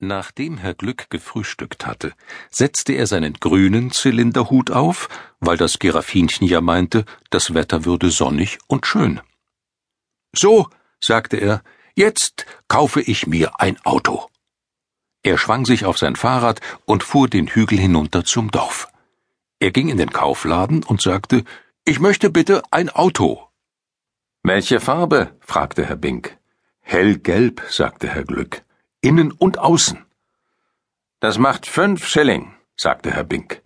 Nachdem Herr Glück gefrühstückt hatte, setzte er seinen grünen Zylinderhut auf, weil das Geraffinchen ja meinte, das Wetter würde sonnig und schön. So, sagte er, jetzt kaufe ich mir ein Auto. Er schwang sich auf sein Fahrrad und fuhr den Hügel hinunter zum Dorf. Er ging in den Kaufladen und sagte, ich möchte bitte ein Auto. Welche Farbe? fragte Herr Bink. Hellgelb, sagte Herr Glück innen und außen. Das macht fünf Schilling, sagte Herr Bink.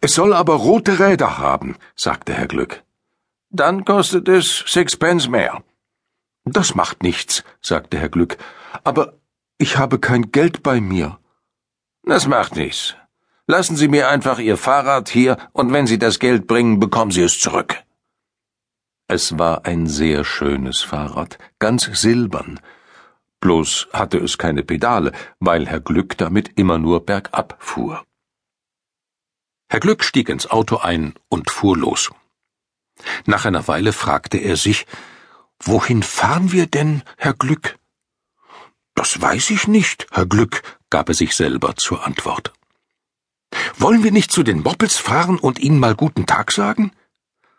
Es soll aber rote Räder haben, sagte Herr Glück. Dann kostet es Sixpence mehr. Das macht nichts, sagte Herr Glück, aber ich habe kein Geld bei mir. Das macht nichts. Lassen Sie mir einfach Ihr Fahrrad hier, und wenn Sie das Geld bringen, bekommen Sie es zurück. Es war ein sehr schönes Fahrrad, ganz silbern, bloß hatte es keine Pedale, weil Herr Glück damit immer nur bergab fuhr. Herr Glück stieg ins Auto ein und fuhr los. Nach einer Weile fragte er sich, Wohin fahren wir denn, Herr Glück? Das weiß ich nicht, Herr Glück, gab er sich selber zur Antwort. Wollen wir nicht zu den Moppels fahren und ihnen mal guten Tag sagen?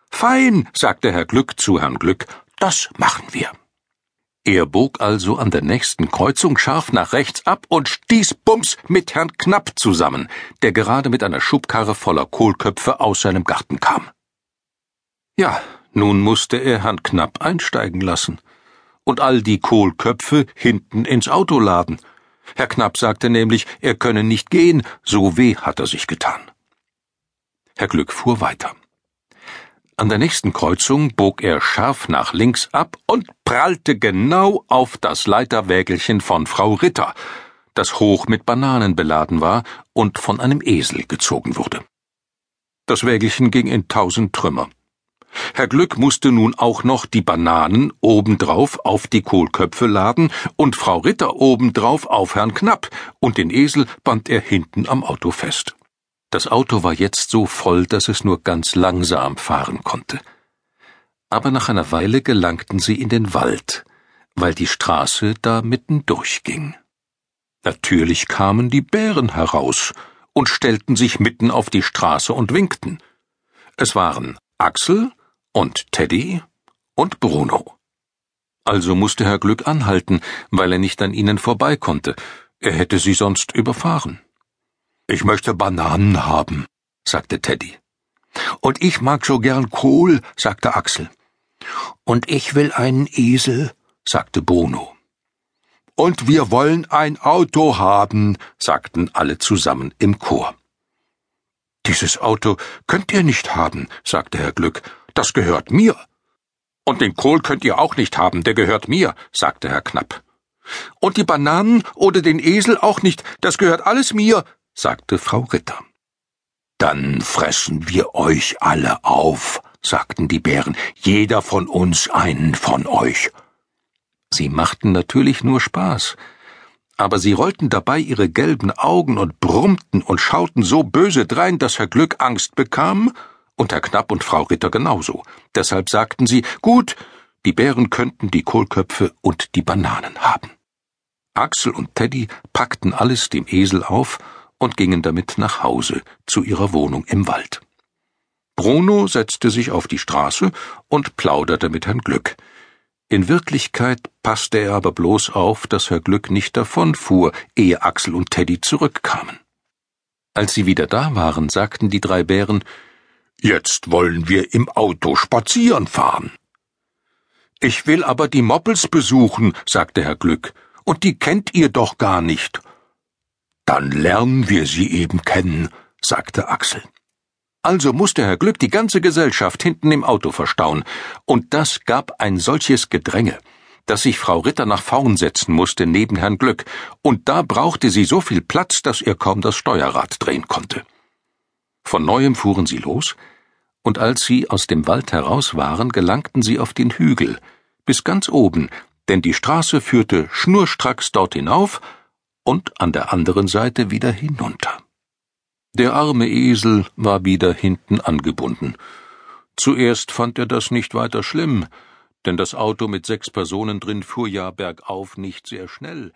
Fein, sagte Herr Glück zu Herrn Glück, das machen wir. Er bog also an der nächsten Kreuzung scharf nach rechts ab und stieß Bums mit Herrn Knapp zusammen, der gerade mit einer Schubkarre voller Kohlköpfe aus seinem Garten kam. Ja, nun musste er Herrn Knapp einsteigen lassen und all die Kohlköpfe hinten ins Auto laden. Herr Knapp sagte nämlich, er könne nicht gehen, so weh hat er sich getan. Herr Glück fuhr weiter. An der nächsten Kreuzung bog er scharf nach links ab und prallte genau auf das Leiterwägelchen von Frau Ritter, das hoch mit Bananen beladen war und von einem Esel gezogen wurde. Das Wägelchen ging in tausend Trümmer. Herr Glück musste nun auch noch die Bananen obendrauf auf die Kohlköpfe laden und Frau Ritter obendrauf auf Herrn Knapp, und den Esel band er hinten am Auto fest. Das Auto war jetzt so voll, dass es nur ganz langsam fahren konnte. Aber nach einer Weile gelangten sie in den Wald, weil die Straße da mitten durchging. Natürlich kamen die Bären heraus und stellten sich mitten auf die Straße und winkten. Es waren Axel und Teddy und Bruno. Also musste Herr Glück anhalten, weil er nicht an ihnen vorbei konnte, er hätte sie sonst überfahren. Ich möchte Bananen haben, sagte Teddy. Und ich mag so gern Kohl, sagte Axel. Und ich will einen Esel, sagte Bruno. Und wir wollen ein Auto haben, sagten alle zusammen im Chor. Dieses Auto könnt ihr nicht haben, sagte Herr Glück, das gehört mir. Und den Kohl könnt ihr auch nicht haben, der gehört mir, sagte Herr Knapp. Und die Bananen oder den Esel auch nicht, das gehört alles mir, sagte Frau Ritter. Dann fressen wir euch alle auf, sagten die Bären, jeder von uns einen von euch. Sie machten natürlich nur Spaß, aber sie rollten dabei ihre gelben Augen und brummten und schauten so böse drein, dass Herr Glück Angst bekam und Herr Knapp und Frau Ritter genauso. Deshalb sagten sie, gut, die Bären könnten die Kohlköpfe und die Bananen haben. Axel und Teddy packten alles dem Esel auf und gingen damit nach Hause zu ihrer Wohnung im Wald. Bruno setzte sich auf die Straße und plauderte mit Herrn Glück. In Wirklichkeit passte er aber bloß auf, dass Herr Glück nicht davonfuhr, ehe Axel und Teddy zurückkamen. Als sie wieder da waren, sagten die drei Bären, Jetzt wollen wir im Auto spazieren fahren. Ich will aber die Moppels besuchen, sagte Herr Glück, und die kennt ihr doch gar nicht. Dann lernen wir sie eben kennen, sagte Axel. Also musste Herr Glück die ganze Gesellschaft hinten im Auto verstauen, und das gab ein solches Gedränge, dass sich Frau Ritter nach vorn setzen musste neben Herrn Glück, und da brauchte sie so viel Platz, dass er kaum das Steuerrad drehen konnte. Von neuem fuhren sie los, und als sie aus dem Wald heraus waren, gelangten sie auf den Hügel, bis ganz oben, denn die Straße führte schnurstracks dort hinauf, und an der anderen Seite wieder hinunter. Der arme Esel war wieder hinten angebunden. Zuerst fand er das nicht weiter schlimm, denn das Auto mit sechs Personen drin fuhr ja bergauf nicht sehr schnell,